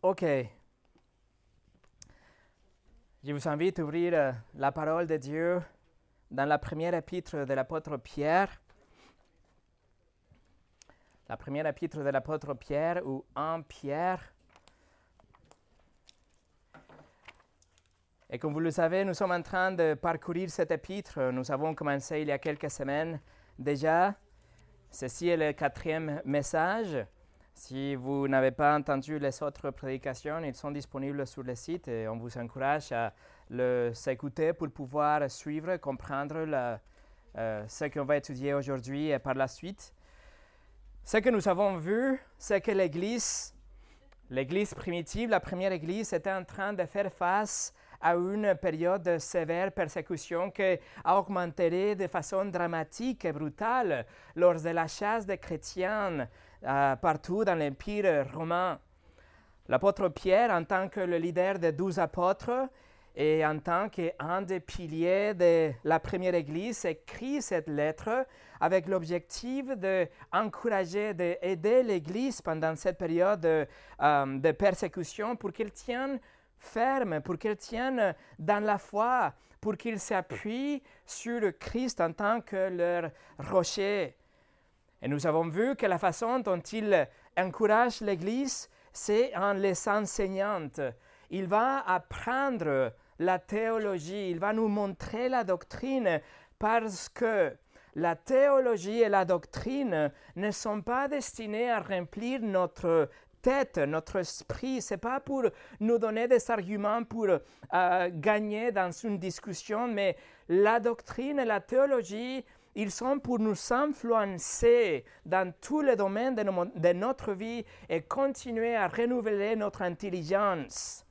OK. Je vous invite à ouvrir euh, la parole de Dieu dans la première épître de l'apôtre Pierre. La première épître de l'apôtre Pierre ou un Pierre. Et comme vous le savez, nous sommes en train de parcourir cette épître. Nous avons commencé il y a quelques semaines déjà. Ceci est le quatrième message. Si vous n'avez pas entendu les autres prédications, ils sont disponibles sur le site et on vous encourage à les écouter pour pouvoir suivre, comprendre euh, ce qu'on va étudier aujourd'hui et par la suite. Ce que nous avons vu, c'est que l'Église, l'Église primitive, la première Église, était en train de faire face à une période de sévère persécution qui a augmenté de façon dramatique et brutale lors de la chasse des chrétiens euh, partout dans l'Empire romain. L'apôtre Pierre, en tant que le leader des douze apôtres et en tant qu'un des piliers de la première Église, écrit cette lettre avec l'objectif d'encourager, d'aider l'Église pendant cette période de, euh, de persécution pour qu'elle tienne ferme, pour qu'elle tienne dans la foi, pour qu'ils s'appuient sur le Christ en tant que leur rocher. Et nous avons vu que la façon dont il encourage l'Église, c'est en les enseignant. Il va apprendre la théologie, il va nous montrer la doctrine parce que la théologie et la doctrine ne sont pas destinées à remplir notre tête, notre esprit. Ce n'est pas pour nous donner des arguments pour euh, gagner dans une discussion, mais la doctrine et la théologie ils sont pour nous influencer dans tous les domaines de, notre vie et continuer à renouveler notre intelligence.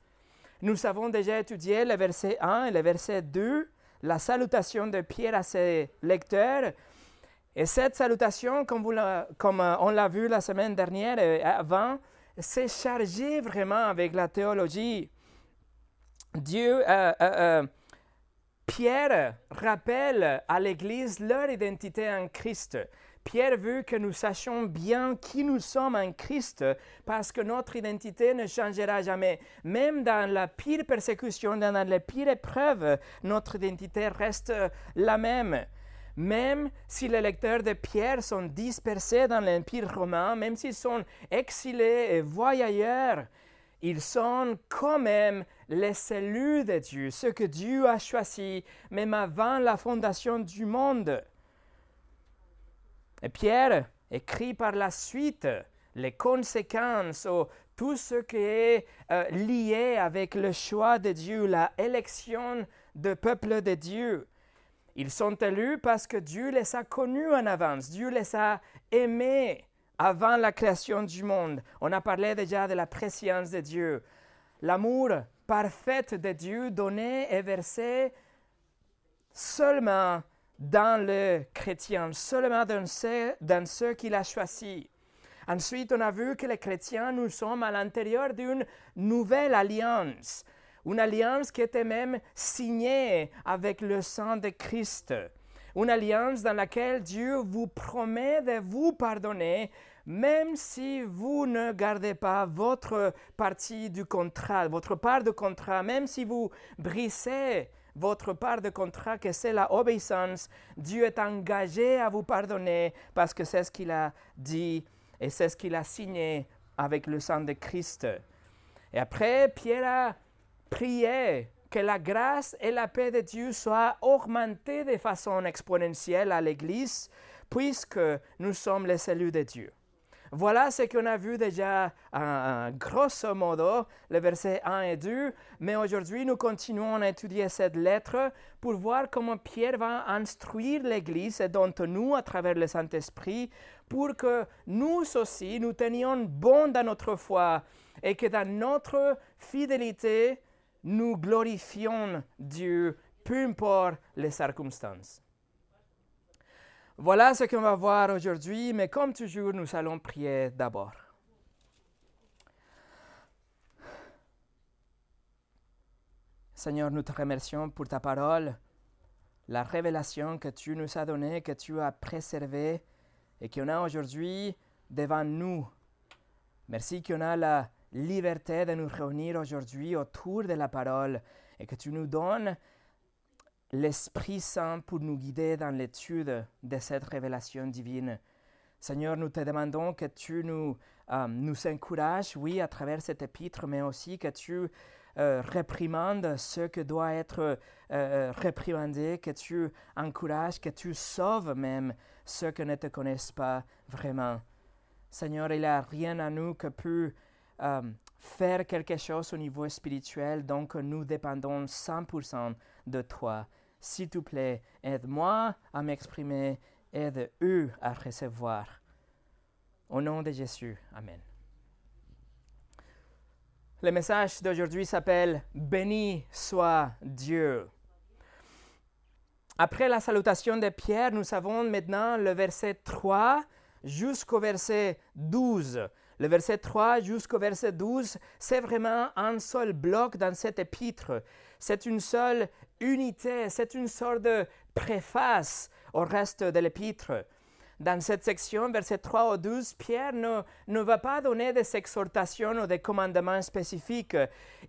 Nous avons déjà étudié le verset 1 et le verset 2, la salutation de Pierre à ses lecteurs. Et cette salutation, comme, euh, on l'a vu la semaine dernière et avant, c'est chargé vraiment avec la théologie. Dieu, euh, euh, Pierre rappelle à l'Église leur identité en Christ. Pierre veut que nous sachions bien qui nous sommes en Christ parce que notre identité ne changera jamais. Même dans la pire persécution, dans la pire épreuve, notre identité reste la même. Même si les lecteurs de Pierre sont dispersés dans l'Empire romain, même s'ils sont exilés et voyageurs, ils sont quand même les cellules de Dieu, ce que Dieu a choisi, même avant la fondation du monde. Et Pierre écrit par la suite les conséquences ou tout ce qui est euh, lié avec le choix de Dieu, la élection du peuple de Dieu. Ils sont élus parce que Dieu les a connus en avance, Dieu les a aimés avant la création du monde. On a parlé déjà de la préscience de Dieu. L'amour parfait de Dieu donné et versé seulement dans le chrétien, seulement dans ceux, dans ceux qu'il a choisis. Ensuite, on a vu que les chrétiens, nous sommes à l'intérieur d'une nouvelle alliance, une alliance qui était même signée avec le sang de Christ. Une alliance dans laquelle Dieu vous promet de vous pardonner, même si vous ne gardez pas votre partie du contrat, votre part de contrat, même si vous brisez votre part de contrat, que c'est la obéissance, Dieu est engagé à vous pardonner parce que c'est ce qu'il a dit et c'est ce qu'il a signé avec le sang de Christ. Et après, Pierre a prié que la grâce et la paix de Dieu soient augmentées de façon exponentielle à l'Église, puisque nous sommes les cellules de Dieu. Voilà ce qu'on a vu déjà, grosso modo, les versets 1 et 2. Mais aujourd'hui, nous continuons à étudier cette lettre pour voir comment Pierre va instruire l'Église et dont nous, à travers le Saint-Esprit, pour que nous aussi, nous tenions bon dans notre foi et que dans notre fidélité, nous glorifions Dieu, peu importe les circonstances. Voilà ce qu'on va voir aujourd'hui, mais comme toujours, nous allons prier d'abord. Seigneur, nous te remercions pour ta parole, la révélation que tu nous as donnée, que tu as préservée et qu'on a aujourd'hui devant nous. Merci qu'on a la liberté de nous réunir aujourd'hui autour de la parole et que tu nous donnes l'Esprit Saint pour nous guider dans l'étude de cette révélation divine. Seigneur, nous te demandons que tu nous, euh, nous encourages, oui, à travers cet épître, mais aussi que tu euh, réprimandes ce que doit être euh, euh, réprimandé, que tu encourages, que tu sauves même ceux qui ne te connaissent pas vraiment. Seigneur, il n'y a rien à nous que peut faire quelque chose au niveau spirituel, donc nous dépendons 100% de toi. S'il te plaît, aide-moi à m'exprimer, aide-eux à recevoir. Au nom de Jésus, Amen. Le message d'aujourd'hui s'appelle Béni soit Dieu. Après la salutation de Pierre, nous avons maintenant le verset 3 jusqu'au verset 12. Le verset 3 jusqu'au verset 12, c'est vraiment un seul bloc dans cet épître. C'est une seule unité, c'est une sorte de préface au reste de l'épître. Dans cette section, verset 3 au 12, Pierre ne, ne va pas donner des exhortations ou des commandements spécifiques.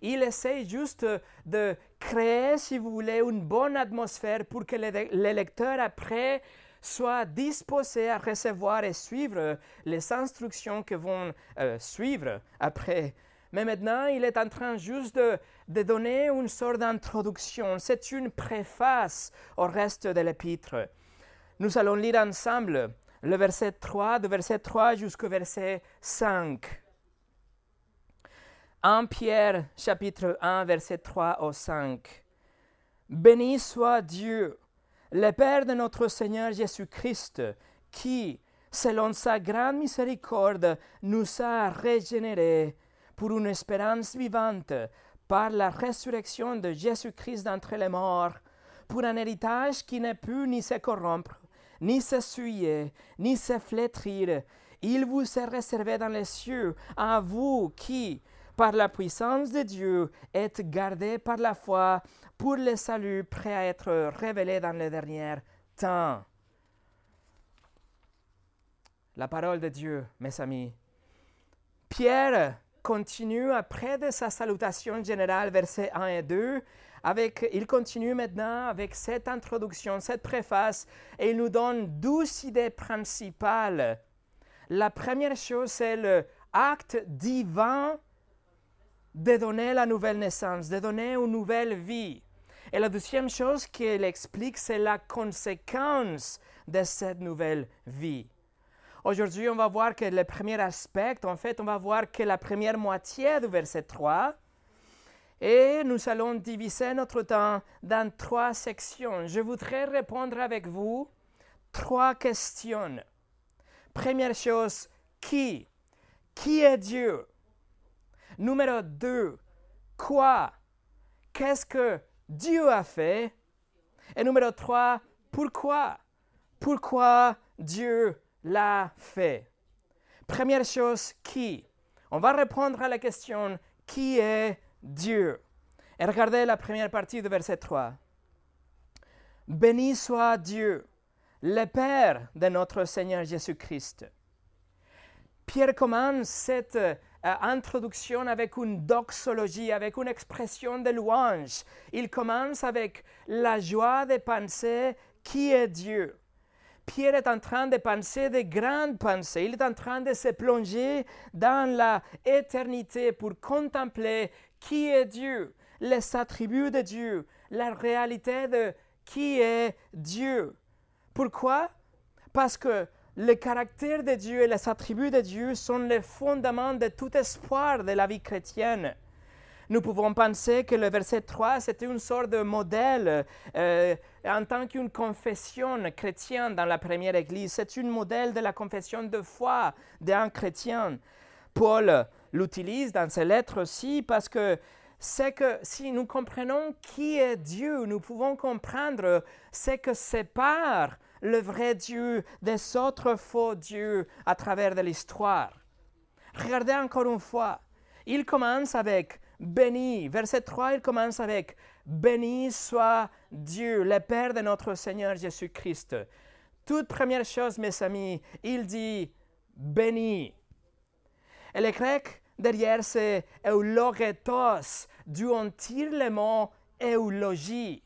Il essaie juste de créer, si vous voulez, une bonne atmosphère pour que les, lecteurs après soient disposés à recevoir et suivre les instructions que vont euh, suivre après. Mais maintenant, il est en train juste de, de donner une sorte d'introduction. C'est une préface au reste de l'épître. Nous allons lire ensemble le verset 3, de verset 3 jusqu'au verset 5. 1 Pierre chapitre 1 verset 3 au 5. Béni soit Dieu, le Père de notre Seigneur Jésus-Christ, qui, selon sa grande miséricorde, nous a régénérés pour une espérance vivante par la résurrection de Jésus-Christ d'entre les morts, pour un héritage qui ne peut ni se corrompre, ni se souiller, ni se flétrir. Il vous est réservé dans les cieux, à vous qui, par la puissance de Dieu, êtes gardés par la foi pour le salut prêt à être révélé dans les derniers temps. La parole de Dieu, mes amis. Pierre continue après de sa salutation générale, versets 1 et 2, il continue maintenant avec cette introduction, cette préface, et il nous donne douze idées principales. La première chose, c'est l'acte divin de donner la nouvelle naissance, de donner une nouvelle vie. Et la deuxième chose qu'il explique, c'est la conséquence de cette nouvelle vie. Aujourd'hui, on va voir que le premier aspect, en fait, on va voir que la première moitié du verset 3, et nous allons diviser notre temps dans trois sections. Je voudrais répondre avec vous trois questions. Première chose, qui? Qui est Dieu? Numéro deux, quoi? Qu'est-ce que Dieu a fait Et numéro trois, pourquoi? Pourquoi Dieu l'a fait? Première chose, qui? On va répondre à la question qui est Dieu? Et regardez la première partie du verset 3. Béni soit Dieu, le Père de notre Seigneur Jésus-Christ. Pierre commence cette euh, introduction avec une doxologie, avec une expression de louange. Il commence avec la joie de penser qui est Dieu. Pierre est en train de penser de grandes pensées. Il est en train de se plonger dans la éternité pour contempler qui est Dieu, les attributs de Dieu, la réalité de qui est Dieu. Pourquoi? Parce que le caractère de Dieu et les attributs de Dieu sont les fondements de tout espoir de la vie chrétienne. Nous pouvons penser que le verset 3, c'était une sorte de modèle euh, en tant qu'une confession chrétienne dans la première Église. C'est un modèle de la confession de foi d'un chrétien. Paul l'utilise dans ses lettres aussi parce que c'est que si nous comprenons qui est Dieu, nous pouvons comprendre ce que sépare le vrai Dieu des autres faux dieux à travers de l'histoire. Regardez encore une fois. Il commence avec béni. Verset 3, il commence avec béni soit Dieu, le Père de notre Seigneur Jésus-Christ. Toute première chose, mes amis, il dit béni. Et le grec derrière c'est eulogetos, d'où on tire le mot eulogie.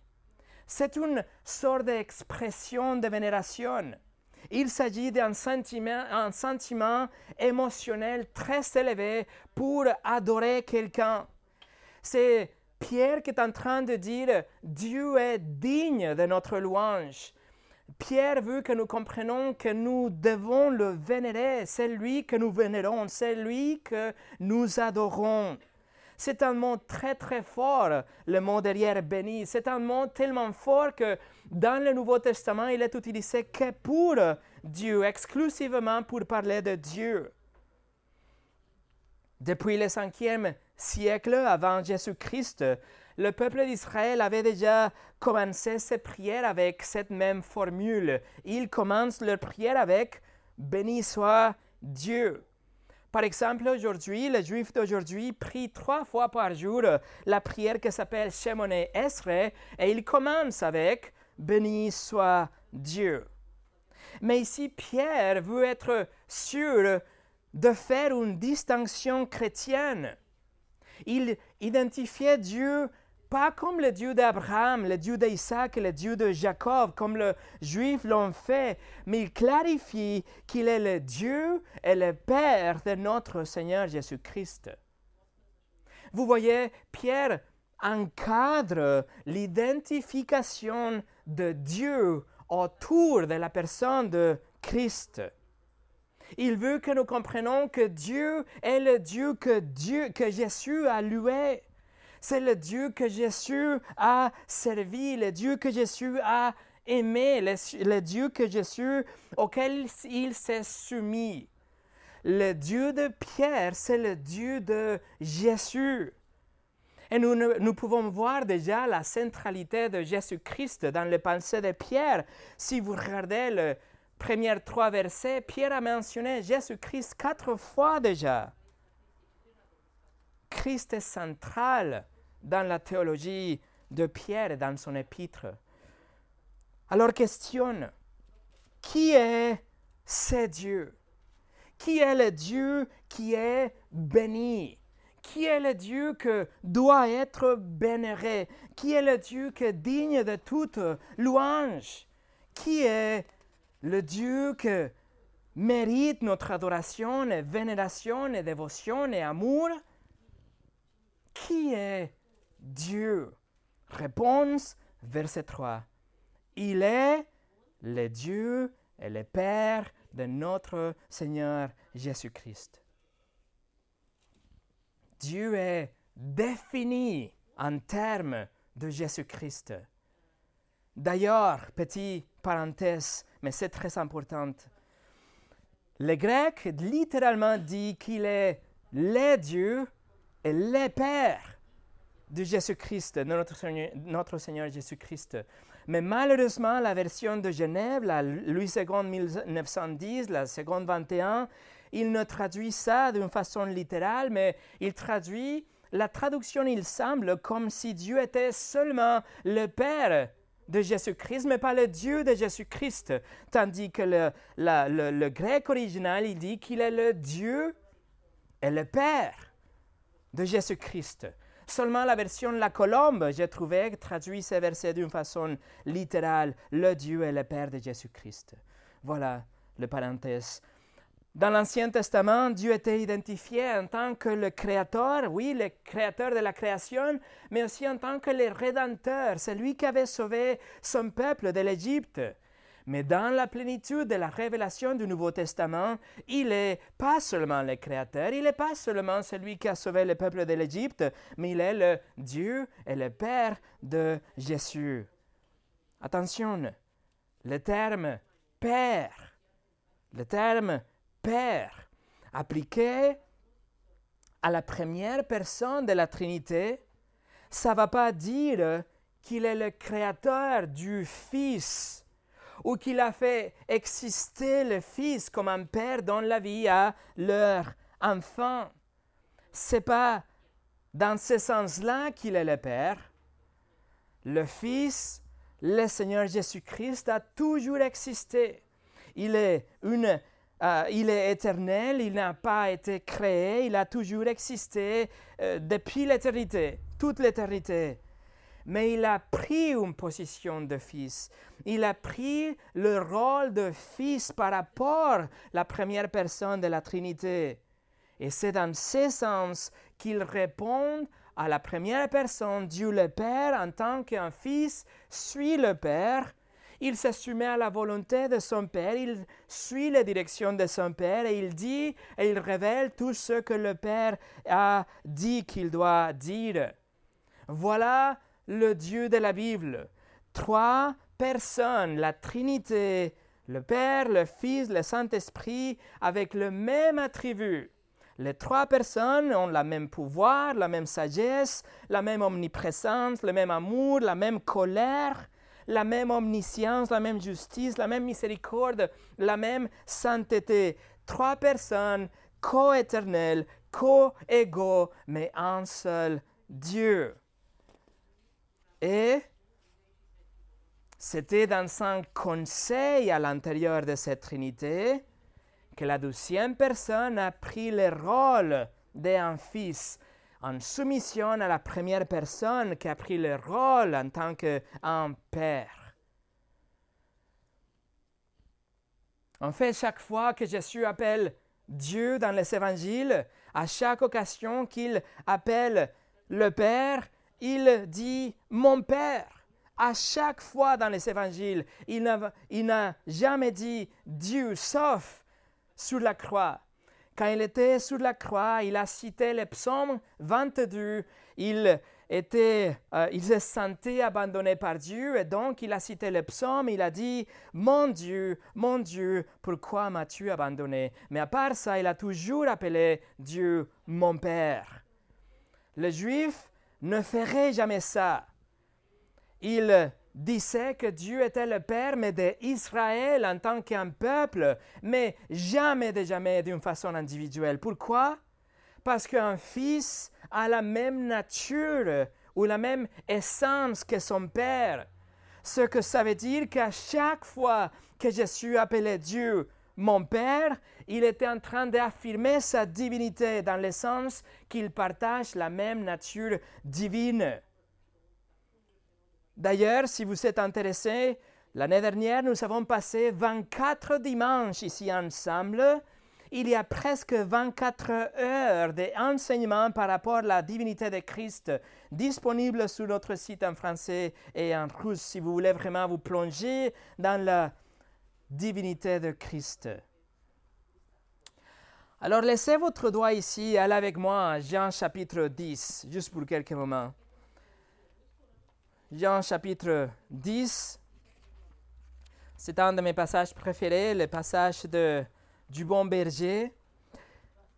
C'est une sorte d'expression de vénération. Il s'agit d'un sentiment, sentiment émotionnel très élevé pour adorer quelqu'un. C'est Pierre qui est en train de dire Dieu est digne de notre louange. Pierre veut que nous comprenions que nous devons le vénérer. C'est lui que nous vénérons, c'est lui que nous adorons. C'est un mot très très fort, le mot derrière béni. C'est un mot tellement fort que dans le Nouveau Testament, il est utilisé que pour Dieu, exclusivement pour parler de Dieu. Depuis le 5e siècle avant Jésus-Christ, le peuple d'Israël avait déjà commencé ses prières avec cette même formule. Ils commencent leur prière avec Béni soit Dieu. Par exemple, aujourd'hui, les Juifs d'aujourd'hui prient trois fois par jour la prière qui s'appelle Shemone Esre et ils commencent avec Béni soit Dieu. Mais ici, Pierre veut être sûr de faire une distinction chrétienne. Il identifiait Dieu pas comme le Dieu d'Abraham, le Dieu d'Isaac le Dieu de Jacob, comme les Juifs l'ont fait, mais il clarifie qu'il est le Dieu et le Père de notre Seigneur Jésus-Christ. Vous voyez, Pierre encadre l'identification de Dieu autour de la personne de Christ. Il veut que nous comprenions que Dieu est le Dieu que Dieu, que Jésus a loué. C'est le Dieu que Jésus a servi, le Dieu que Jésus a aimé, le, Dieu que Jésus, auquel il s'est soumis. Le Dieu de Pierre, c'est le Dieu de Jésus. Et nous, nous, pouvons voir déjà la centralité de Jésus-Christ dans les pensées de Pierre. Si vous regardez les premiers trois versets, Pierre a mentionné Jésus-Christ quatre fois déjà. Christ est central dans la théologie de Pierre dans son épître. Alors questionne, qui est ce Dieu? Qui est le Dieu qui est béni? Qui est le Dieu que doit être vénéré Qui est le Dieu qui est digne de toute louange? Qui est le Dieu qui mérite notre adoration vénération dévotion et amour? Qui est Dieu. Réponse, verset 3. Il est le Dieu et le Père de notre Seigneur Jésus-Christ. Dieu est défini en termes de Jésus-Christ. D'ailleurs, petite parenthèse, mais c'est très important, le grec littéralement dit qu'il est le Dieu et le Père de Jésus-Christ, notre Seigneur, notre Seigneur Jésus-Christ. Mais malheureusement, la version de Genève, la Louis II 1910, la seconde 21, il ne traduit ça d'une façon littérale, mais il traduit, la traduction, il semble, comme si Dieu était seulement le Père de Jésus-Christ, mais pas le Dieu de Jésus-Christ. Tandis que le, le, le grec original, il dit qu'il est le Dieu et le Père de Jésus-Christ. Seulement la version La Colombe, j'ai trouvé, traduit ces versets d'une façon littérale, le Dieu et le Père de Jésus-Christ. Voilà le parenthèse. Dans l'Ancien Testament, Dieu était identifié en tant que le Créateur, oui, le Créateur de la création, mais aussi en tant que le Rédempteur, celui qui avait sauvé son peuple de l'Égypte. Mais dans la plénitude de la révélation du Nouveau Testament, il n'est pas seulement le Créateur, il n'est pas seulement celui qui a sauvé le peuple de l'Égypte, mais il est le Dieu et le Père de Jésus. Attention, le terme Père, le terme Père, appliqué à la première personne de la Trinité, ça ne va pas dire qu'il est le créateur du Fils ou qu'il a fait exister le Fils comme un père dans la vie à leur enfant. C'est pas dans ce sens-là qu'il est le Père. Le Fils, le Seigneur Jésus-Christ, a toujours existé. Il est une euh, il est éternel, il n'a pas été créé, il a toujours existé euh, depuis l'éternité, toute l'éternité. Mais il a pris une position de fils. Il a pris le rôle de fils par rapport à la première personne de la Trinité. Et c'est dans ce sens qu'il répond à la première personne, Dieu le Père, en tant qu'un fils suit le Père il se à la volonté de son Père, il suit les directions de son Père et il dit et il révèle tout ce que le Père a dit qu'il doit dire. Voilà le Dieu de la Bible. Trois personnes, la Trinité, le Père, le Fils, le Saint-Esprit, avec le même attribut. Les trois personnes ont le même pouvoir, la même sagesse, la même omniprésence, le même amour, la même colère, la même omniscience, la même justice, la même miséricorde, la même sainteté. Trois personnes co-éternelles, co-égaux, mais un seul Dieu. Et c'était dans un conseil à l'intérieur de cette Trinité que la douzième personne a pris le rôle d'un fils en soumission à la première personne qui a pris le rôle en tant qu'un père. En fait, chaque fois que Jésus appelle Dieu dans les évangiles, à chaque occasion qu'il appelle le Père, il dit mon Père. À chaque fois dans les évangiles, il n'a jamais dit Dieu, sauf sur la croix. Quand il était sur la croix, il a cité le psaume 22. Il, était, euh, il se sentait abandonné par Dieu et donc il a cité le psaume. Il a dit Mon Dieu, mon Dieu, pourquoi m'as-tu abandonné? Mais à part ça, il a toujours appelé Dieu mon Père. Le juif ne ferait jamais ça. Il disait que Dieu était le Père, mais d'Israël en tant qu'un peuple, mais jamais de jamais d'une façon individuelle. Pourquoi? Parce qu'un fils a la même nature ou la même essence que son Père. Ce que ça veut dire qu'à chaque fois que Jésus appelait Dieu mon Père, il était en train d'affirmer sa divinité dans le sens qu'il partage la même nature divine. D'ailleurs, si vous êtes intéressé, l'année dernière, nous avons passé 24 dimanches ici ensemble. Il y a presque 24 heures d'enseignement par rapport à la divinité de Christ disponible sur notre site en français et en russe si vous voulez vraiment vous plonger dans la divinité de Christ. Alors laissez votre doigt ici, allez avec moi à Jean chapitre 10, juste pour quelques moments. Jean chapitre 10. C'est un de mes passages préférés, le passage de, du bon berger.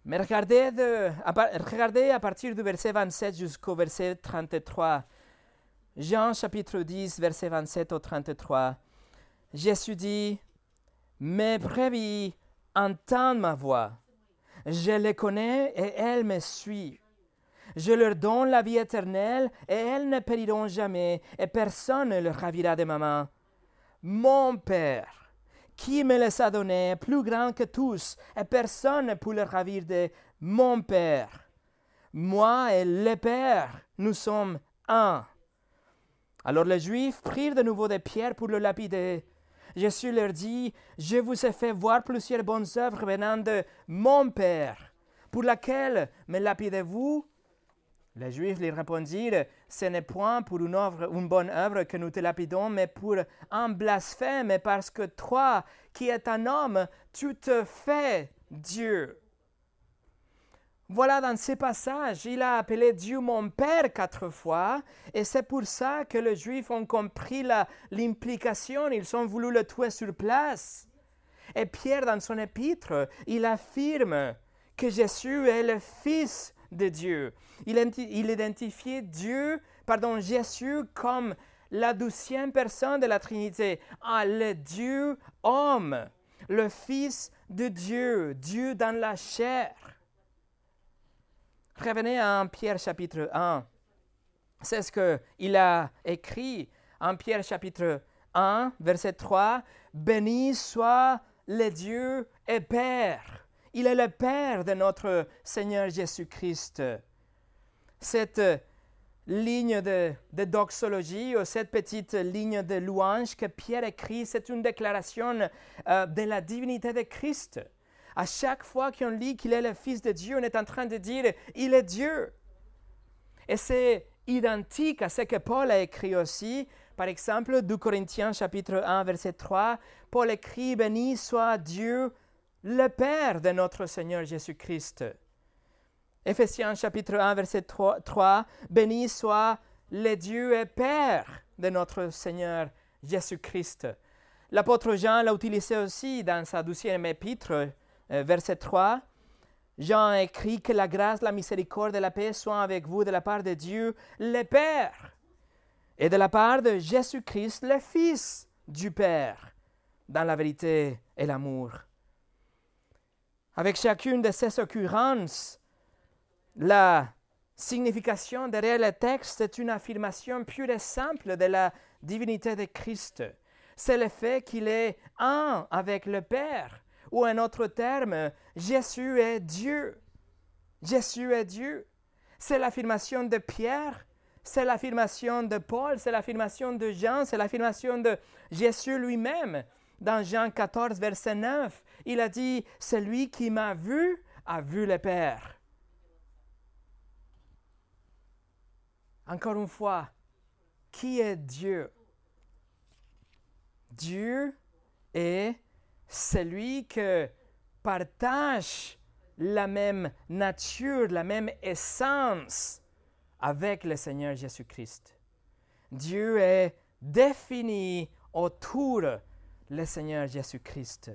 Mais regardez, de, à, regardez à partir du verset 27 jusqu'au verset 33. Jean chapitre 10, verset 27 au 33. Jésus dit, Mes brebis entendent ma voix. Je les connais et elles me suivent. Je leur donne la vie éternelle et elles ne périront jamais et personne ne leur ravira de ma main. Mon Père, qui me les a donnés, plus grand que tous, et personne ne peut le ravir de mon Père. Moi et le Père, nous sommes un. Alors les Juifs prirent de nouveau des pierres pour le lapider. Jésus leur dit, Je vous ai fait voir plusieurs bonnes œuvres venant de mon Père. Pour laquelle me lapidez-vous? Les Juifs lui répondirent, Ce n'est point pour une, une bonne œuvre que nous te lapidons, mais pour un blasphème, parce que toi, qui es un homme, tu te fais Dieu. Voilà dans ce passage, il a appelé Dieu mon Père quatre fois, et c'est pour ça que les Juifs ont compris l'implication, ils ont voulu le tuer sur place. Et Pierre, dans son épître, il affirme que Jésus est le Fils de Dieu. Il, identifiait Dieu, pardon, Jésus comme la douzième personne de la Trinité, ah, le Dieu homme, le Fils de Dieu, Dieu dans la chair. Revenez à Pierre chapitre 1. C'est ce qu'il a écrit en Pierre chapitre 1, verset 3. Béni soit le Dieu et Père. Il est le Père de notre Seigneur Jésus-Christ. Cette ligne de, doxologie ou cette petite ligne de louange que Pierre écrit, c'est une déclaration euh, de la divinité de Christ. À chaque fois qu'on lit qu'il est le Fils de Dieu, on est en train de dire il est Dieu. Et c'est identique à ce que Paul a écrit aussi. Par exemple, 2 Corinthiens chapitre 1 verset 3, Paul écrit Béni soit Dieu, le Père de notre Seigneur Jésus-Christ. Éphésiens chapitre 1 verset 3, 3 Béni soit le Dieu et Père de notre Seigneur Jésus-Christ. L'apôtre Jean l'a utilisé aussi dans sa douzième épître verset 3, Jean écrit que la grâce, la miséricorde et la paix soient avec vous de la part de Dieu, le Père, et de la part de Jésus-Christ, le Fils du Père, dans la vérité et l'amour. Avec chacune de ces occurrences, la signification derrière le texte est une affirmation pure et simple de la divinité de Christ. C'est le fait qu'il est un avec le Père ou un autre terme, Jésus est Dieu. Jésus est Dieu. C'est l'affirmation de Pierre, c'est l'affirmation de Paul, c'est l'affirmation de Jean, c'est l'affirmation de Jésus lui-même. Dans Jean 14, verset 9, il a dit, Celui qui m'a vu a vu le Père. Encore une fois, qui est Dieu? Dieu est celui qui partage la même nature, la même essence avec le Seigneur Jésus-Christ. Dieu est défini autour le Seigneur Jésus-Christ.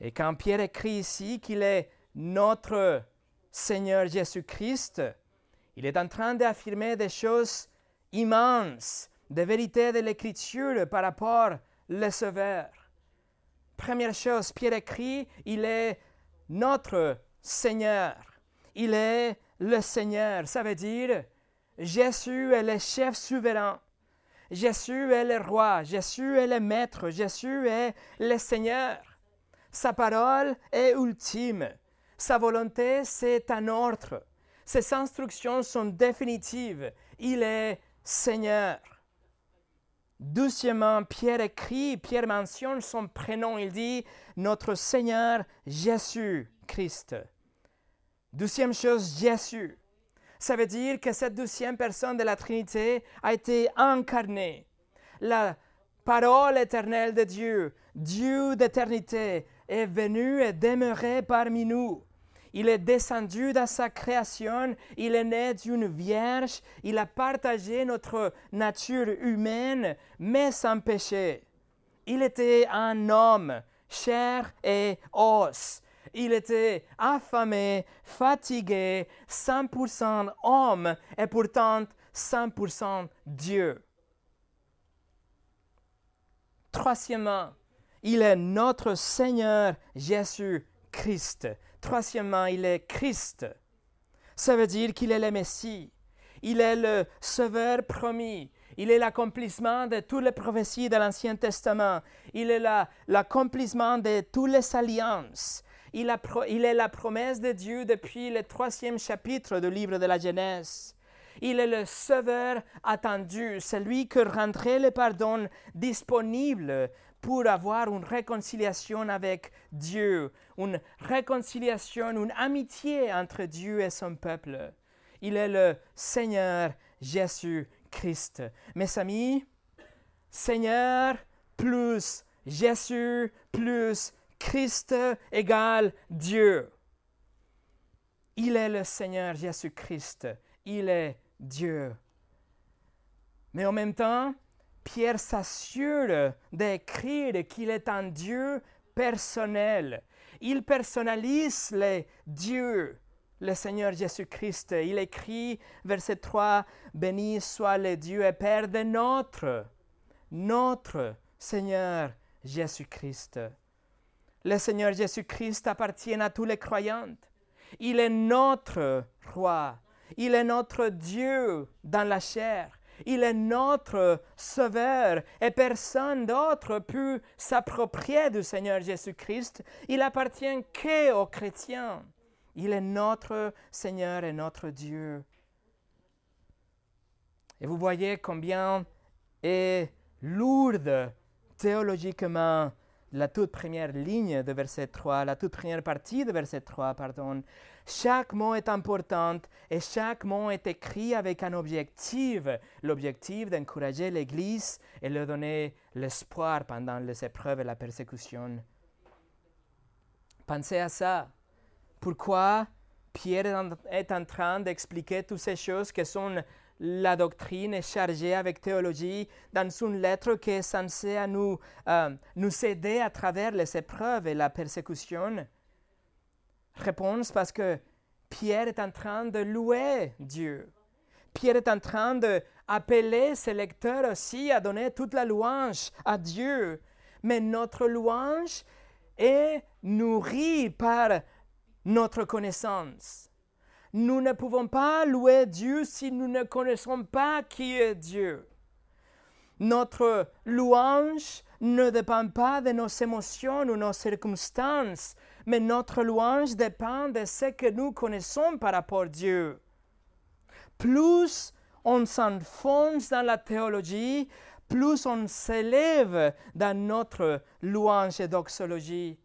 Et quand Pierre écrit ici qu'il est notre Seigneur Jésus-Christ, il est en train d'affirmer des choses immenses, des vérités de l'Écriture par rapport au Sauveur. Première chose, Pierre écrit, il est notre Seigneur. Il est le Seigneur. Ça veut dire, Jésus est le chef souverain. Jésus est le roi. Jésus est le maître. Jésus est le Seigneur. Sa parole est ultime. Sa volonté, c'est un ordre. Ses instructions sont définitives. Il est Seigneur. Doucement, Pierre écrit, Pierre mentionne son prénom, il dit Notre Seigneur Jésus-Christ. Douzième chose, Jésus. Ça veut dire que cette douzième personne de la Trinité a été incarnée. La parole éternelle de Dieu, Dieu d'éternité, est venu et demeuré parmi nous. Il est descendu dans sa création, il est né d'une vierge, il a partagé notre nature humaine, mais sans péché. Il était un homme, chair et os. Il était affamé, fatigué, 100% homme et pourtant 100% Dieu. Troisièmement, il est notre Seigneur Jésus-Christ. Troisièmement, il est Christ. Ça veut dire qu'il est le Messie. Il est le Sauveur promis. Il est l'accomplissement de toutes les prophéties de l'Ancien Testament. Il est l'accomplissement de toutes les alliances. Il, il, est la promesse de Dieu depuis le troisième chapitre du livre de la Genèse. Il est le Sauveur attendu, celui qui rendrait le pardon disponible pour avoir une réconciliation avec Dieu, une réconciliation, une amitié entre Dieu et son peuple. Il est le Seigneur Jésus-Christ. Mes amis, Seigneur plus Jésus plus Christ égale Dieu. Il est le Seigneur Jésus-Christ. Il est Dieu. Mais en même temps, Pierre s'assure d'écrire qu'il est un Dieu personnel. Il personnalise les dieux, le Seigneur Jésus-Christ. Il écrit, verset 3, Béni soit le Dieu et Père de notre, notre Seigneur Jésus-Christ. Le Seigneur Jésus-Christ appartient à tous les croyants. Il est notre roi. Il est notre Dieu dans la chair. Il est notre Sauveur et personne d'autre peut s'approprier du Seigneur Jésus-Christ. Il appartient qu'aux chrétiens. Il est notre Seigneur et notre Dieu. Et vous voyez combien est lourde théologiquement la toute première ligne de verset 3, la toute première partie de verset 3, pardon. Chaque mot est important et chaque mot est écrit avec un objectif, l'objectif d'encourager l'Église et leur donner l'espoir pendant les épreuves et la persécution. Pensez à ça. Pourquoi Pierre est en train d'expliquer toutes ces choses qui sont la doctrine est chargée avec théologie dans une lettre qui est censée nous, euh, nous aider à travers les épreuves et la persécution? Réponse parce que Pierre est en train de louer Dieu. Pierre est en train d'appeler ses lecteurs aussi à donner toute la louange à Dieu. Mais notre louange est nourrie par notre connaissance. Nous ne pouvons pas louer Dieu si nous ne connaissons pas qui est Dieu. Notre louange ne dépend pas de nos émotions ou nos circonstances, mais notre louange dépend de ce que nous connaissons par rapport à Dieu. Plus on s'enfonce dans la théologie, plus on s'élève dans notre louange et doxologie.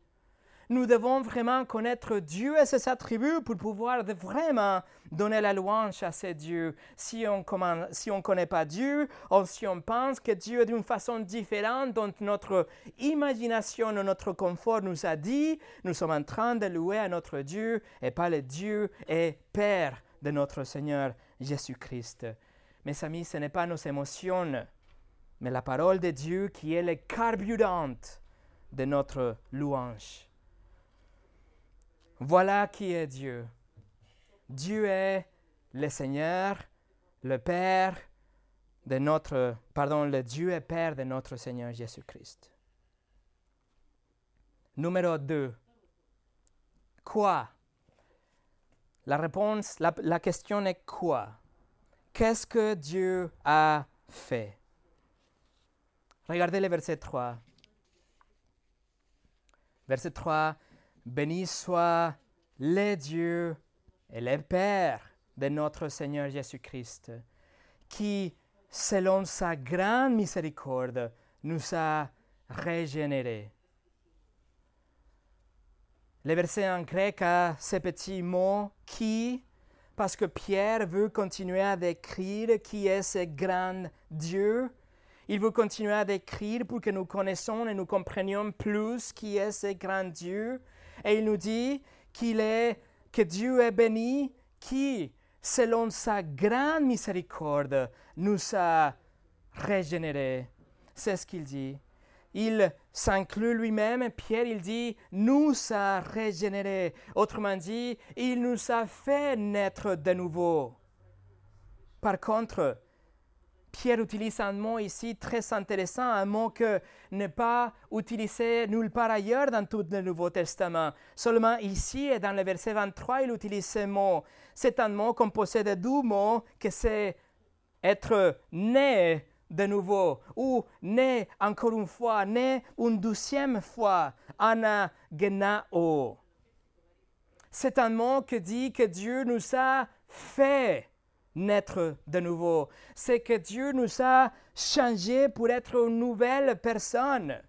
Nous devons vraiment connaître Dieu et ses attributs pour pouvoir vraiment donner la louange à ces dieux. Si on ne connaît pas Dieu, ou si on pense que Dieu est d'une façon différente dont notre imagination notre confort nous a dit, nous sommes en train de louer à notre Dieu et pas le Dieu et Père de notre Seigneur Jésus-Christ. Mes amis, ce n'est pas nos émotions, mais la parole de Dieu qui est le carburant de notre louange. Voilà qui est Dieu. Dieu est le Seigneur, le Père de notre, pardon, le Dieu et Père de notre Seigneur Jésus-Christ. Numéro 2. Quoi? La réponse, la, question est quoi? Qu'est-ce que Dieu a fait? Regardez le verset 3. Verset 3, Béni soit le Dieu et le Père de notre Seigneur Jésus-Christ, qui, selon sa grande miséricorde, nous a régénérés. Le verset en grec a ce petit mot qui, parce que Pierre veut continuer à décrire qui est ce grand Dieu, il veut continuer à décrire pour que nous connaissions et nous comprenions plus qui est ce grand Dieu. Et il nous dit qu'il est, que Dieu est béni, qui, selon sa grande miséricorde, nous a régénérés. C'est ce qu'il dit. Il s'inclut lui-même, Pierre, il dit, nous a régénérés. Autrement dit, il nous a fait naître de nouveau. Par contre, Pierre utilise un mot ici très intéressant, un mot que n'est pas utilisé nulle part ailleurs dans tout le Nouveau Testament. Seulement ici et dans le verset 23, il utilise ce mot. C'est un mot composé de deux mots que c'est être né de nouveau ou né encore une fois, né une douzième fois, anagenao. C'est un mot qui dit que Dieu nous a fait naître de nouveau. C'est que Dieu nous a changés pour être une nouvelle personne.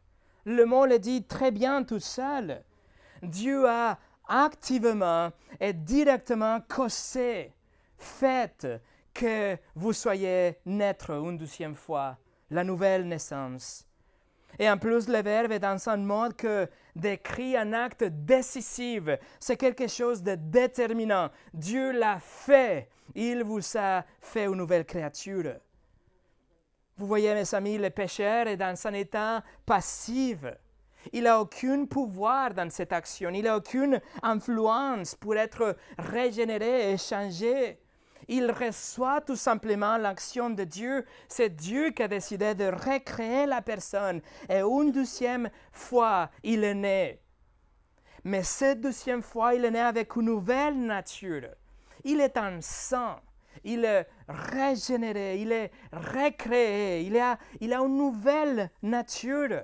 Le mot le dit très bien tout seul. Dieu a activement et directement causé, fait que vous soyez naître une deuxième fois, la nouvelle naissance. Et en plus, le verbe est dans un mode que décrit un acte décisif. C'est quelque chose de déterminant. Dieu l'a fait. Il vous a fait une nouvelle créature. Vous voyez, mes amis, le pécheur est dans un état passif. Il n'a aucun pouvoir dans cette action. Il n'a aucune influence pour être régénéré et changé. Il reçoit tout simplement l'action de Dieu. C'est Dieu qui a décidé de recréer la personne. Et une deuxième fois, il est né. Mais cette deuxième fois, il est né avec une nouvelle nature. Il est un sang. il est régénéré, il est recréé, il a une nouvelle nature.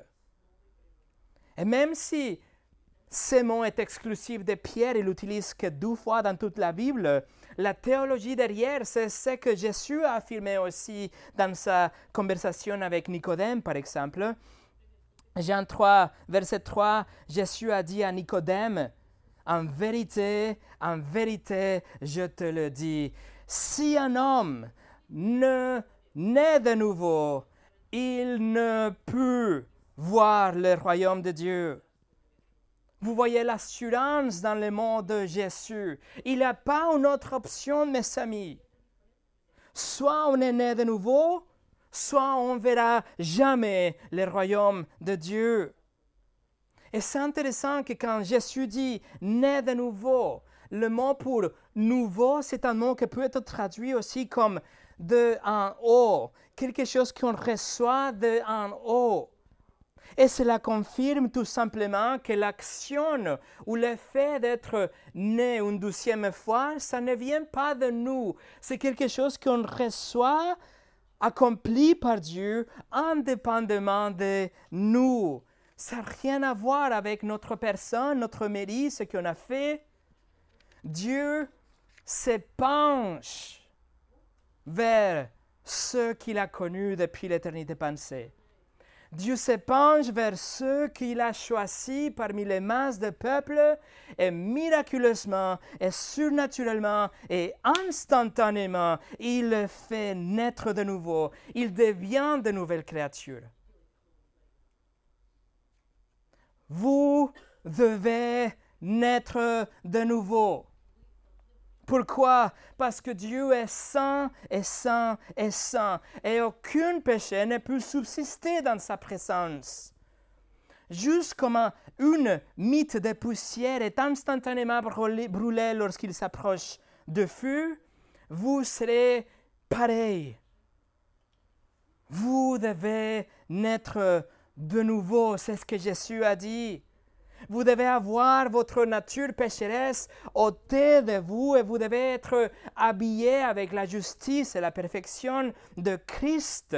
Et même si ce mot est exclusif de Pierre, il l'utilise que deux fois dans toute la Bible, la théologie derrière, c'est ce que Jésus a affirmé aussi dans sa conversation avec Nicodème, par exemple. Jean 3, verset 3, Jésus a dit à Nicodème, en vérité, en vérité, je te le dis, si un homme ne naît de nouveau, il ne peut voir le royaume de Dieu. Vous voyez l'assurance dans le monde de Jésus. Il n'y a pas une autre option, mes amis. Soit on est né de nouveau, soit on verra jamais le royaume de Dieu. Et c'est intéressant que quand Jésus dit né de nouveau, le mot pour nouveau, c'est un mot qui peut être traduit aussi comme de en haut, quelque chose qu'on reçoit de en haut. Et cela confirme tout simplement que l'action ou le fait d'être né une douzième fois, ça ne vient pas de nous. C'est quelque chose qu'on reçoit accompli par Dieu indépendamment de nous. Ça n'a rien à voir avec notre personne, notre mérite, ce qu'on a fait. Dieu se penche vers ceux qu'il a connus depuis l'éternité pensée. Dieu se vers ceux qu'il a choisis parmi les masses de peuples et miraculeusement et surnaturellement et instantanément, il le fait naître de nouveau. Il devient de nouvelles créatures. Vous devez naître de nouveau. Pourquoi? Parce que Dieu est saint et saint et saint, et aucun péché ne peut subsister dans sa présence. Juste comme une mythe de poussière est instantanément brûlée lorsqu'il s'approche de feu, vous serez pareil. Vous devez naître de nouveau, c'est ce que Jésus a dit. Vous devez avoir votre nature pécheresse ôtée de vous et vous devez être habillé avec la justice et la perfection de Christ.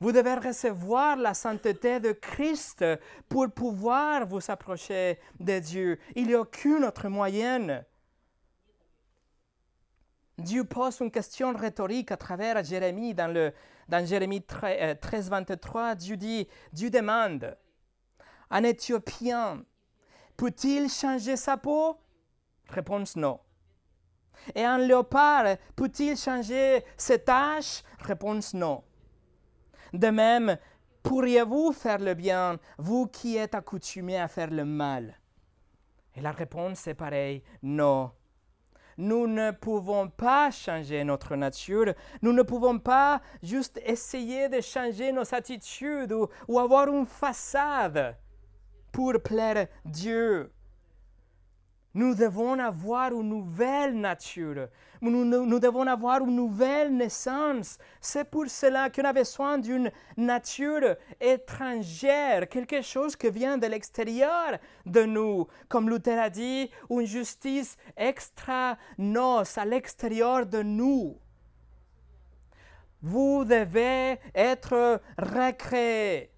Vous devez recevoir la sainteté de Christ pour pouvoir vous approcher de Dieu. Il n'y a aucune autre moyen. Dieu pose une question rhétorique à travers Jérémie dans, le, dans Jérémie 13, 23. Euh, Dieu dit, Dieu demande, un Éthiopien peut-il changer sa peau? Réponse non. Et un léopard peut-il changer ses taches? Réponse non. De même, pourriez-vous faire le bien, vous qui êtes accoutumés à faire le mal? Et la réponse est pareille, non. Nous ne pouvons pas changer notre nature, nous ne pouvons pas juste essayer de changer nos attitudes ou, ou avoir une façade pour plaire Dieu. Nous devons avoir une nouvelle nature. Nous, devons avoir une nouvelle naissance. C'est pour cela qu'on a besoin d'une nature étrangère, quelque chose qui vient de l'extérieur de nous. Comme Luther a dit, une justice extra-nos, à l'extérieur de nous. Vous devez être recréés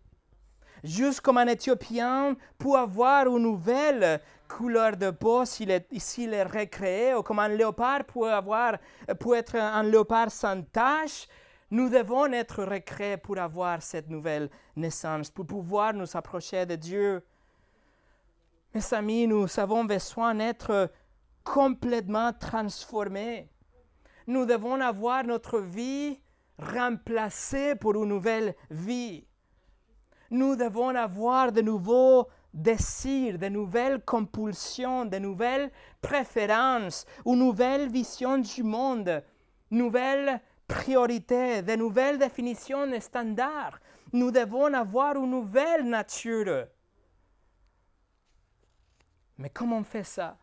juste comme un Éthiopien pour avoir une nouvelle couleur de peau s'il est, est recréé, ou comme un léopard pour, avoir, pour être un léopard sans tache, nous devons être recréés pour avoir cette nouvelle naissance, pour pouvoir nous approcher de Dieu. Mes amis, nous avons besoin d'être complètement transformés. Nous devons avoir notre vie remplacée pour une nouvelle vie nous devons avoir de nouveaux désirs, de nouvelles compulsions, de nouvelles préférences, une nouvelle vision du monde, nouvelles priorités, de nouvelles définitions standards. Nous devons avoir une nouvelle nature. Mais comment on fait ça?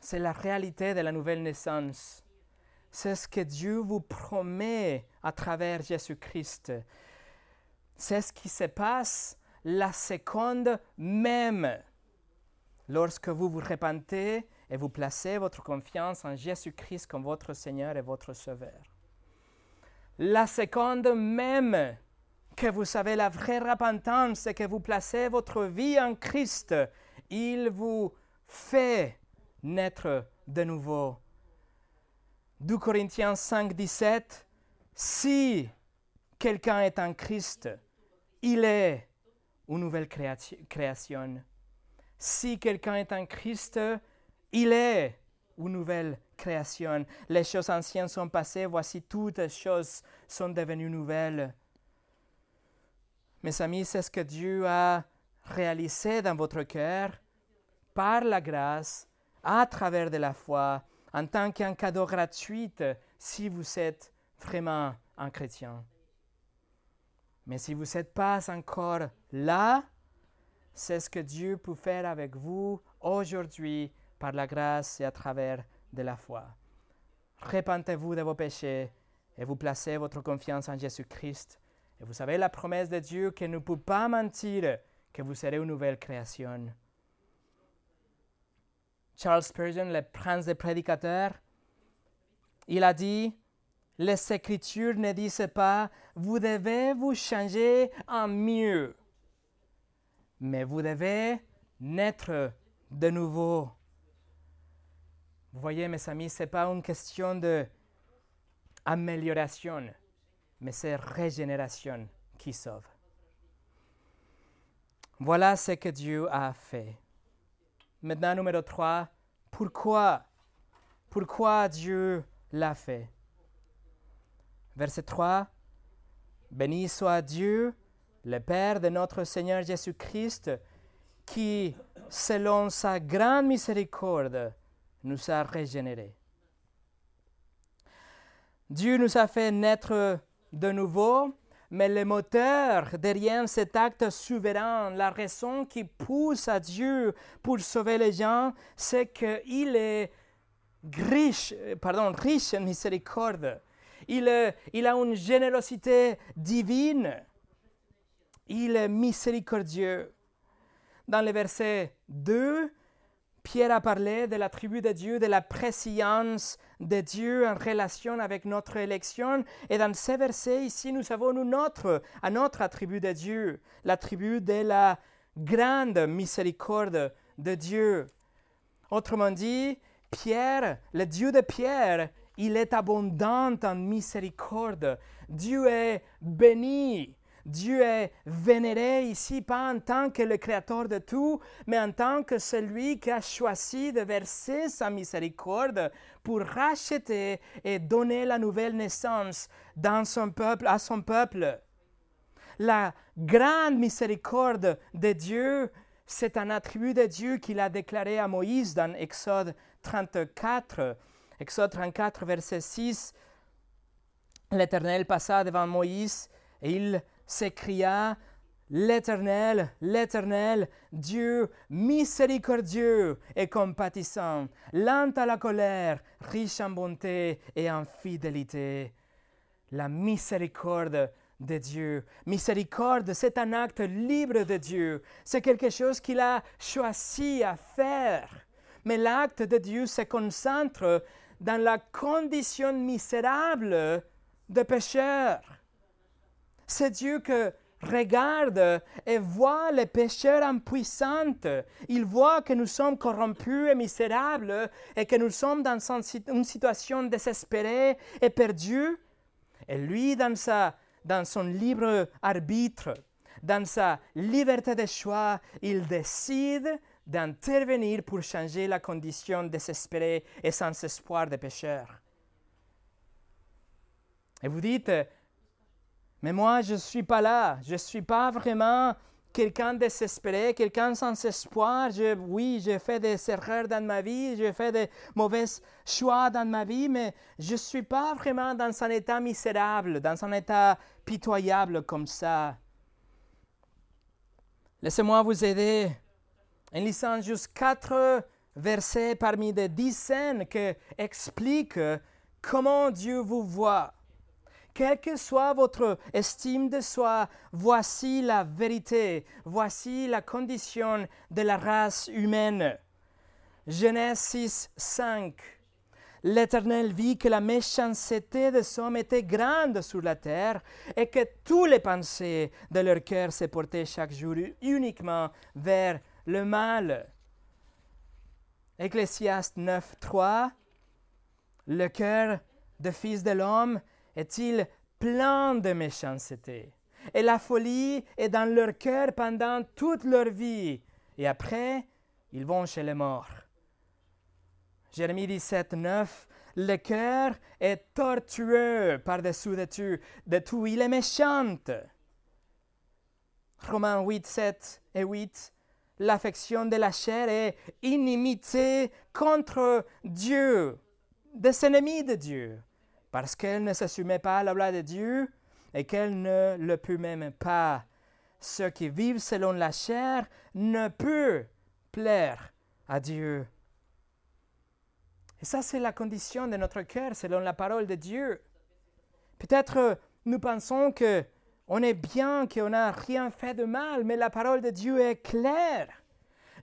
C'est la réalité de la nouvelle naissance. C'est ce que Dieu vous promet à travers Jésus-Christ. C'est ce qui se passe la seconde même lorsque vous vous repentez et vous placez votre confiance en Jésus-Christ comme votre Seigneur et votre Sauveur. La seconde même que vous savez la vraie repentance, c'est que vous placez votre vie en Christ, il vous fait naître de nouveau. 2 Corinthiens 5, 17, si quelqu'un est en Christ, il est une nouvelle création. Si quelqu'un est en Christ, il est une nouvelle création. Les choses anciennes sont passées, voici toutes les choses sont devenues nouvelles. Mes amis, c'est ce que Dieu a réalisé dans votre cœur par la grâce, à travers de la foi, en tant qu'un cadeau gratuit si vous êtes vraiment un chrétien. Mais si vous n'êtes pas encore là, c'est ce que Dieu peut faire avec vous aujourd'hui par la grâce et à travers de la foi. Répentez-vous de vos péchés et vous placez votre confiance en Jésus-Christ. Et vous savez la promesse de Dieu qui ne peut pas mentir que vous serez une nouvelle création. Charles Spurgeon, le prince des prédicateurs, il a dit, les Écritures ne disent pas, vous devez vous changer en mieux mais vous devez naître de nouveau. Vous voyez, mes amis, ce n'est pas une question d'amélioration, mais c'est régénération qui sauve. Voilà ce que Dieu a fait. Maintenant, numéro 3, pourquoi? Pourquoi Dieu l'a fait? Verset 3, Béni soit Dieu le Père de notre Seigneur Jésus-Christ, qui, selon sa grande miséricorde, nous a régénérés. Dieu nous a fait naître de nouveau, mais le moteur derrière cet acte souverain, la raison qui pousse à Dieu pour sauver les gens, c'est qu'il est riche, pardon, riche en miséricorde. Il, il a une générosité divine il est miséricordieux. Dans le verset 2, Pierre a parlé de l'attribut de Dieu, de la préscience de Dieu en relation avec notre élection. Et dans ce verset ici, nous avons un autre attribut de Dieu, l'attribut de la grande miséricorde de Dieu. Autrement dit, Pierre, le Dieu de Pierre, il est abondant en miséricorde. Dieu est béni Dieu est vénéré ici pas en tant que le créateur de tout, mais en tant que celui qui a choisi de verser sa miséricorde pour racheter et donner la nouvelle naissance dans son peuple, à son peuple. La grande miséricorde de Dieu, c'est un attribut de Dieu qu'il a déclaré à Moïse dans Exode 34. Exode 34, verset 6. L'Éternel passa devant Moïse et il s'écria L'Éternel, l'Éternel, Dieu miséricordieux et compatissant, lent à la colère, riche en bonté et en fidélité. La miséricorde de Dieu. Miséricorde, c'est un acte libre de Dieu. C'est quelque chose qu'il a choisi à faire. Mais l'acte de Dieu se concentre dans la condition misérable de pécheur. C'est Dieu que regarde et voit les pécheurs impuissants. Il voit que nous sommes corrompus et misérables et que nous sommes dans une situation désespérée et perdue. Et lui, dans, dans son libre arbitre, dans sa liberté de choix, il décide d'intervenir pour changer la condition désespérée et sans espoir des pécheurs. Et vous dites, mais moi, je ne suis pas là. Je ne suis pas vraiment quelqu'un désespéré, quelqu'un sans espoir. Je, oui, j'ai fait des erreurs dans ma vie, j'ai fait des mauvais choix dans ma vie, mais je ne suis pas vraiment dans un état misérable, dans un état pitoyable comme ça. Laissez-moi vous aider en lisant juste quatre versets parmi des dizaines qui expliquent comment Dieu vous voit quelle que soit votre estime de soi, voici la vérité, voici la condition de la race humaine. Genèse 6, 5. L'Éternel vit que la méchanceté des hommes était grande sur la terre et que tous les pensées de leur cœur se portaient chaque jour uniquement vers le mal. Ecclésiaste 9, 3. Le cœur de fils de l'homme est-il plein de méchanceté? Et la folie est dans leur cœur pendant toute leur vie et après ils vont chez les morts. Jérémie 17, 9. Le cœur est tortueux par-dessous de tout, de tout, il est méchant. Romains 8, 7 et 8. L'affection de la chair est inimitée contre Dieu, des ennemis de Dieu, parce qu'elle ne se soumet pas à la loi de Dieu et qu'elle ne le peut même pas. Ceux qui vivent selon la chair ne peuvent plaire à Dieu. Et ça, c'est la condition de notre cœur selon la parole de Dieu. Peut-être nous pensons que on est bien, qu'on n'a rien fait de mal, mais la parole de Dieu est claire.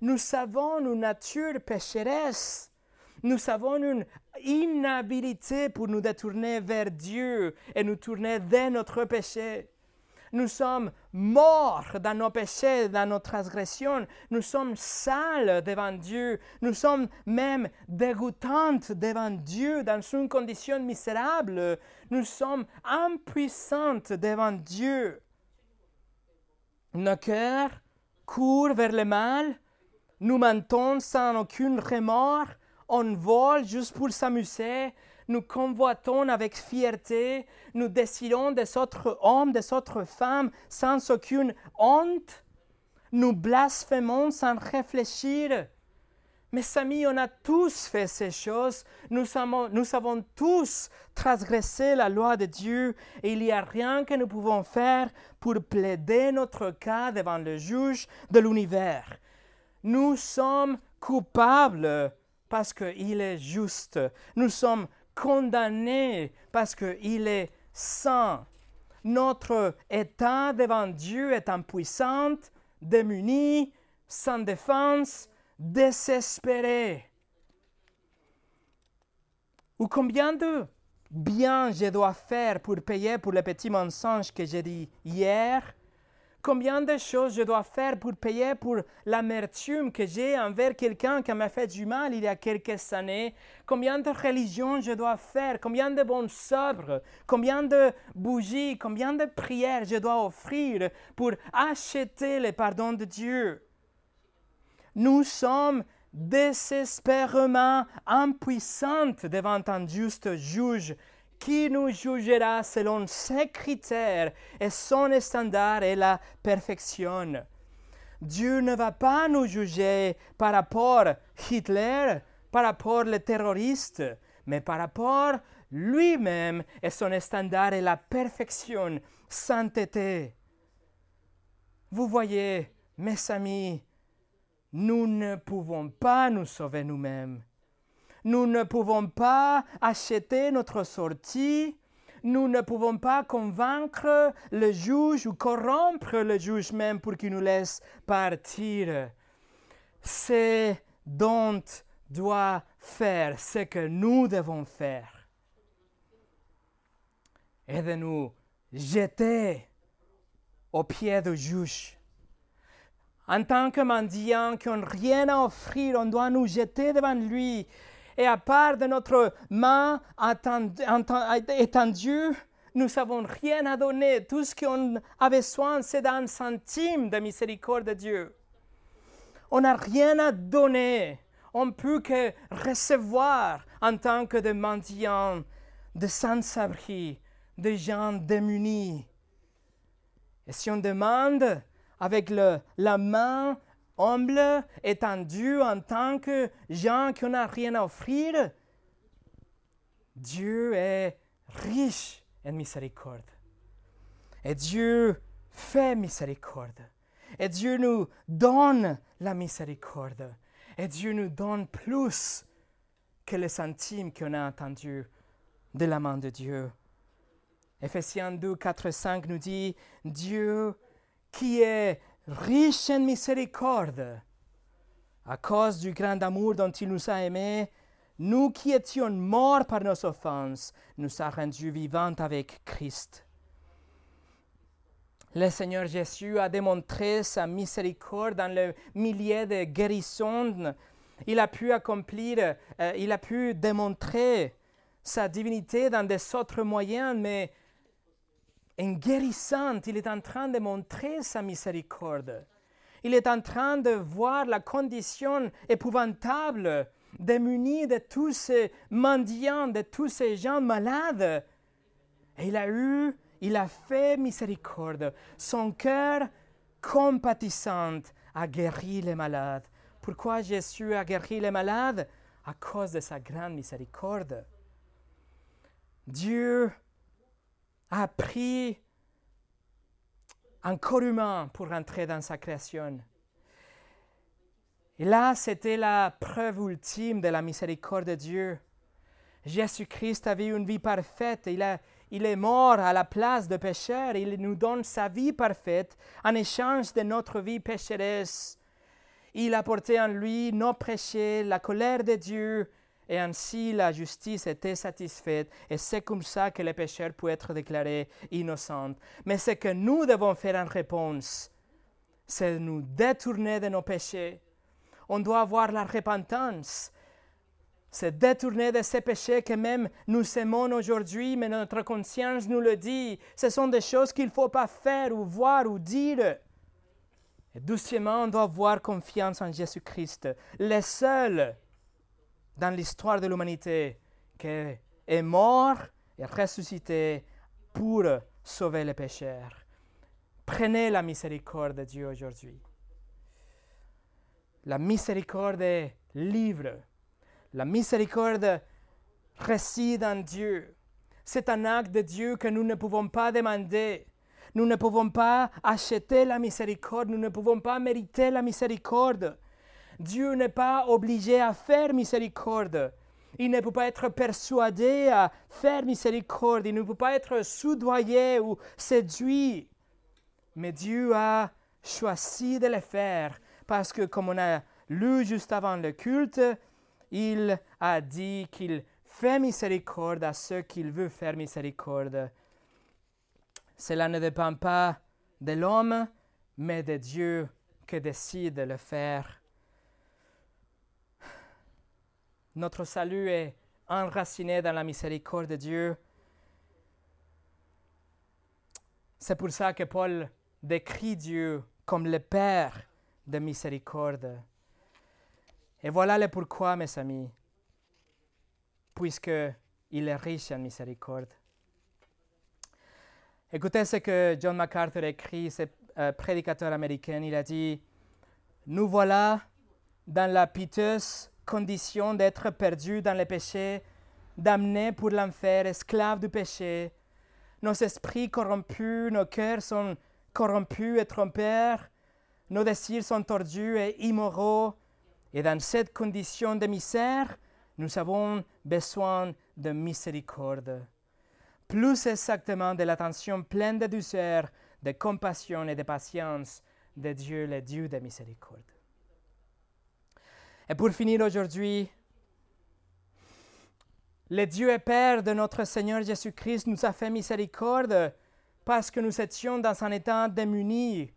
Nous savons une nature pécheresse. Nous avons une inhabilité pour nous détourner vers Dieu et nous tourner vers notre péché. Nous sommes morts dans nos péchés, dans nos transgressions. Nous sommes sales devant Dieu. Nous sommes même dégoûtantes devant Dieu dans une condition misérable. Nous sommes impuissantes devant Dieu. Nos cœurs courent vers le mal. Nous mentons sans aucun remords. On vole juste pour s'amuser nous convoitons avec fierté, nous désirons des autres hommes, des autres femmes sans aucune honte, nous blasphémons sans réfléchir. Mes amis, on a tous fait ces choses, nous avons, nous avons tous transgressé la loi de Dieu et il n'y a rien que nous pouvons faire pour plaider notre cas devant le juge de l'univers. Nous sommes coupables parce qu'il est juste. Nous sommes condamné parce qu'il est saint. Notre état devant Dieu est impuissant, démuni, sans défense, désespéré. Ou combien de bien je dois faire pour payer pour le petit mensonge que j'ai dit hier? Combien de choses je dois faire pour payer pour l'amertume que j'ai envers quelqu'un qui m'a fait du mal il y a quelques années? Combien de religions je dois faire? Combien de bons sobres Combien de bougies? Combien de prières je dois offrir pour acheter le pardon de Dieu? Nous sommes désespérément impuissantes devant un juste juge qui nous jugera selon ses critères et son standard est la perfection? Dieu ne va pas nous juger par rapport à Hitler, par rapport aux terroristes, mais par rapport lui-même et son standard est la perfection, sainteté. Vous voyez, mes amis, nous ne pouvons pas nous sauver nous-mêmes. Nous ne pouvons pas acheter notre sortie. Nous ne pouvons pas convaincre le juge ou corrompre le juge même pour qu'il nous laisse partir. C'est dont doit faire ce que nous devons faire. Et de nous jeter aux pieds du juge. En tant que mendiants qui n'ont rien à offrir, on doit nous jeter devant lui et à part de notre main étendue, nous n'avons rien à donner. Tout ce qu'on avait besoin, c'est d'un centime de miséricorde de Dieu. On n'a rien à donner. On ne peut que recevoir en tant que de mendiants, de sans-abri, de gens démunis. Et si on demande avec la main humble, étendu en tant que gens qui n'ont rien à offrir, Dieu est riche en miséricorde. Et Dieu fait miséricorde. Et Dieu nous donne la miséricorde. Et Dieu nous donne plus que les centimes qu'on a entendus de la main de Dieu. Ephésiens 2, 4, 5 nous dit, Dieu qui est riche en miséricorde, à cause du grand amour dont il nous a aimés, nous qui étions morts par nos offenses, nous a rendus vivants avec Christ. Le Seigneur Jésus a démontré sa miséricorde dans le milieu de guérison. Il a pu accomplir, euh, il a pu démontrer sa divinité dans des autres moyens, mais en guérissant, il est en train de montrer sa miséricorde. Il est en train de voir la condition épouvantable, démunie de tous ces mendiants, de tous ces gens malades. Et il a eu, il a fait miséricorde. Son cœur compatissant a guéri les malades. Pourquoi Jésus a guéri les malades? À cause de sa grande miséricorde. Dieu a pris un corps humain pour entrer dans sa création. Et là, c'était la preuve ultime de la miséricorde de Dieu. Jésus-Christ avait une vie parfaite. Il, a, il est mort à la place de pécheur. Il nous donne sa vie parfaite en échange de notre vie pécheresse. Il a porté en lui nos péchés, la colère de Dieu, et ainsi la justice était satisfaite, et c'est comme ça que les pécheurs peuvent être déclarés innocents. Mais ce que nous devons faire en réponse, c'est nous détourner de nos péchés. On doit avoir la repentance, c'est détourner de ces péchés que même nous aimons aujourd'hui, mais notre conscience nous le dit. Ce sont des choses qu'il ne faut pas faire ou voir ou dire. Et doucement, on doit avoir confiance en Jésus-Christ, le seul dans l'histoire de l'humanité qui est mort et ressuscité pour sauver les pécheurs. Prenez la miséricorde de Dieu aujourd'hui. La miséricorde est libre. La miséricorde réside en Dieu. C'est un acte de Dieu que nous ne pouvons pas demander. Nous ne pouvons pas acheter la miséricorde, nous ne pouvons pas mériter la miséricorde. Dieu n'est pas obligé à faire miséricorde. Il ne peut pas être persuadé à faire miséricorde. Il ne peut pas être soudoyé ou séduit. Mais Dieu a choisi de le faire parce que, comme on a lu juste avant le culte, il a dit qu'il fait miséricorde à ceux qu'il veut faire miséricorde. Cela ne dépend pas de l'homme, mais de Dieu qui décide de le faire. Notre salut est enraciné dans la miséricorde de Dieu. C'est pour ça que Paul décrit Dieu comme le Père de miséricorde. Et voilà le pourquoi, mes amis, puisque il est riche en miséricorde. Écoutez ce que John MacArthur écrit, ce euh, prédicateur américain. Il a dit Nous voilà dans la piteuse condition d'être perdu dans le péché, damné pour l'enfer, esclave du péché. Nos esprits corrompus, nos cœurs sont corrompus et trompeurs, nos désirs sont tordus et immoraux, et dans cette condition de misère, nous avons besoin de miséricorde. Plus exactement de l'attention pleine de douceur, de compassion et de patience de Dieu, le Dieu de miséricorde. Et pour finir aujourd'hui, le Dieu et Père de notre Seigneur Jésus-Christ nous a fait miséricorde parce que nous étions dans un état démuni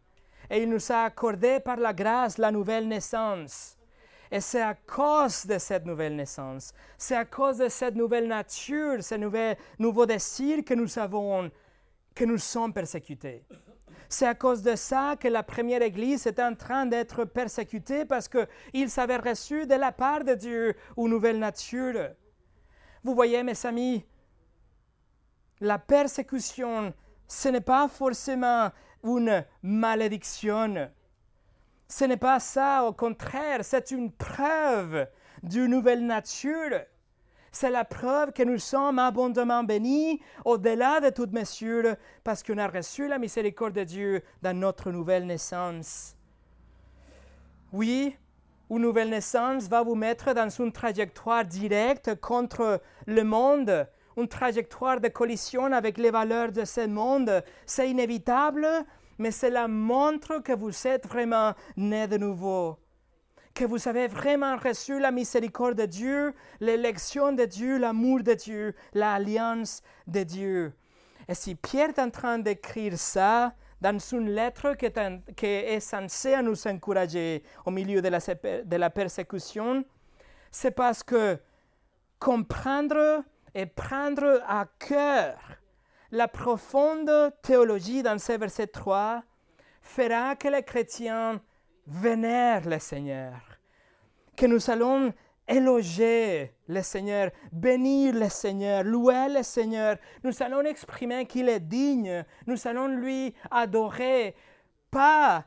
et il nous a accordé par la grâce la nouvelle naissance. Et c'est à cause de cette nouvelle naissance, c'est à cause de cette nouvelle nature, ce nouveau désir que nous avons, que nous sommes persécutés. C'est à cause de ça que la première Église est en train d'être persécutée parce qu'ils avaient reçu de la part de Dieu une nouvelle nature. Vous voyez, mes amis, la persécution, ce n'est pas forcément une malédiction. Ce n'est pas ça, au contraire, c'est une preuve d'une nouvelle nature. C'est la preuve que nous sommes abondamment bénis au-delà de toute mesure parce qu'on a reçu la miséricorde de Dieu dans notre nouvelle naissance. Oui, une nouvelle naissance va vous mettre dans une trajectoire directe contre le monde, une trajectoire de collision avec les valeurs de ce monde. C'est inévitable, mais cela montre que vous êtes vraiment né de nouveau que vous avez vraiment reçu la miséricorde de Dieu, l'élection de Dieu, l'amour de Dieu, l'alliance de Dieu. Et si Pierre est en train d'écrire ça dans une lettre qui est, qui est censée nous encourager au milieu de la, de la persécution, c'est parce que comprendre et prendre à cœur la profonde théologie dans ce verset 3 fera que les chrétiens vénèrent le Seigneur, que nous allons éloger le Seigneur, bénir le Seigneur, louer le Seigneur. Nous allons exprimer qu'il est digne. Nous allons lui adorer, pas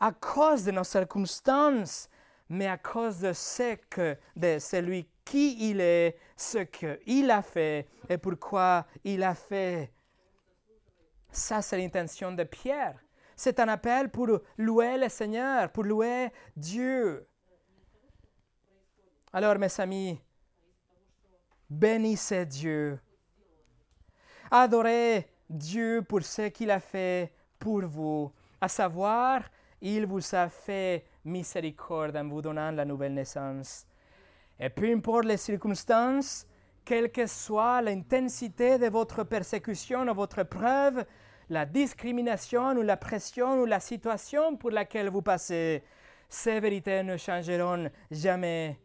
à cause de nos circonstances, mais à cause de ce que, de celui qui il est, ce qu'il a fait et pourquoi il a fait. Ça, c'est l'intention de Pierre. C'est un appel pour louer le Seigneur, pour louer Dieu. Alors, mes amis, bénissez Dieu. Adorez Dieu pour ce qu'il a fait pour vous, à savoir, il vous a fait miséricorde en vous donnant la nouvelle naissance. Et peu importe les circonstances, quelle que soit l'intensité de votre persécution ou votre preuve, la discrimination ou la pression ou la situation pour laquelle vous passez, ces vérités ne changeront jamais.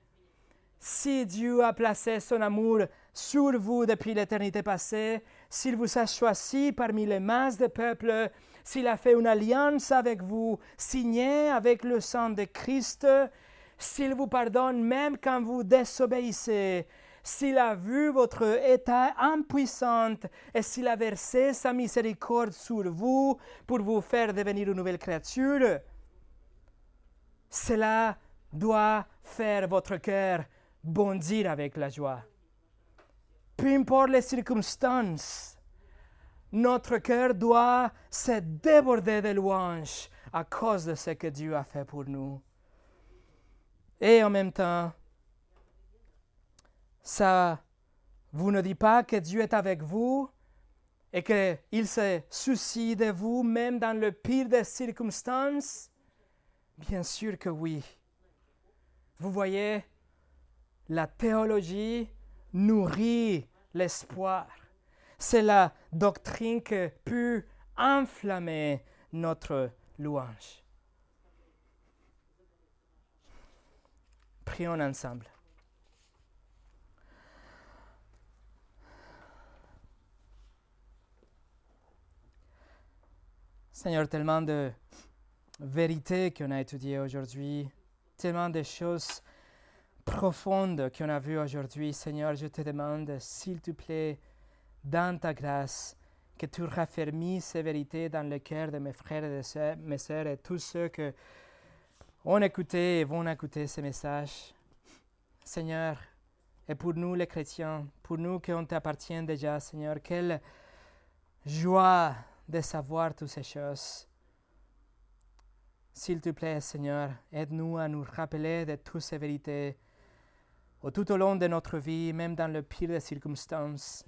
Si Dieu a placé son amour sur vous depuis l'éternité passée, s'il vous a choisi parmi les masses de peuples, s'il a fait une alliance avec vous, signée avec le sang de Christ, s'il vous pardonne même quand vous désobéissez, s'il a vu votre état impuissant et s'il a versé sa miséricorde sur vous pour vous faire devenir une nouvelle créature, cela doit faire votre cœur bondir avec la joie. Peu importe les circonstances, notre cœur doit se déborder de louanges à cause de ce que Dieu a fait pour nous. Et en même temps, ça vous ne dit pas que Dieu est avec vous et qu'il se soucie de vous même dans le pire des circonstances? Bien sûr que oui. Vous voyez, la théologie nourrit l'espoir. C'est la doctrine qui peut enflammer notre louange. Prions ensemble. Seigneur, tellement de vérités qu'on a étudiées aujourd'hui, tellement de choses profondes qu'on a vues aujourd'hui. Seigneur, je te demande, s'il te plaît, dans ta grâce, que tu raffermis ces vérités dans le cœur de mes frères et de mes sœurs et tous ceux qui ont écouté et vont écouter ces messages. Seigneur, et pour nous les chrétiens, pour nous qui on t'appartient déjà, Seigneur, quelle joie de savoir toutes ces choses. S'il te plaît, Seigneur, aide-nous à nous rappeler de toutes ces vérités tout au long de notre vie, même dans le pire des circonstances.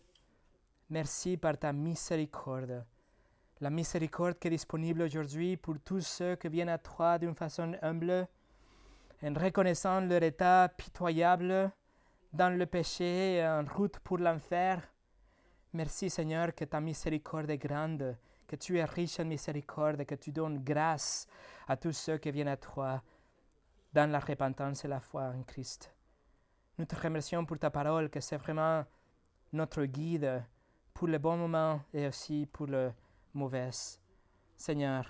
Merci par ta miséricorde. La miséricorde qui est disponible aujourd'hui pour tous ceux qui viennent à toi d'une façon humble, en reconnaissant leur état pitoyable dans le péché et en route pour l'enfer. Merci Seigneur que ta miséricorde est grande, que tu es riche en miséricorde, que tu donnes grâce à tous ceux qui viennent à toi dans la repentance et la foi en Christ. Nous te remercions pour ta parole, que c'est vraiment notre guide pour le bon moment et aussi pour le mauvais. Seigneur,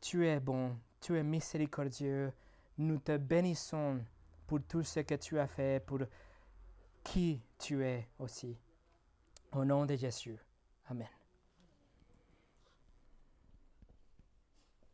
tu es bon, tu es miséricordieux. Nous te bénissons pour tout ce que tu as fait, pour qui tu es aussi. Au nom de Jésus. Amen.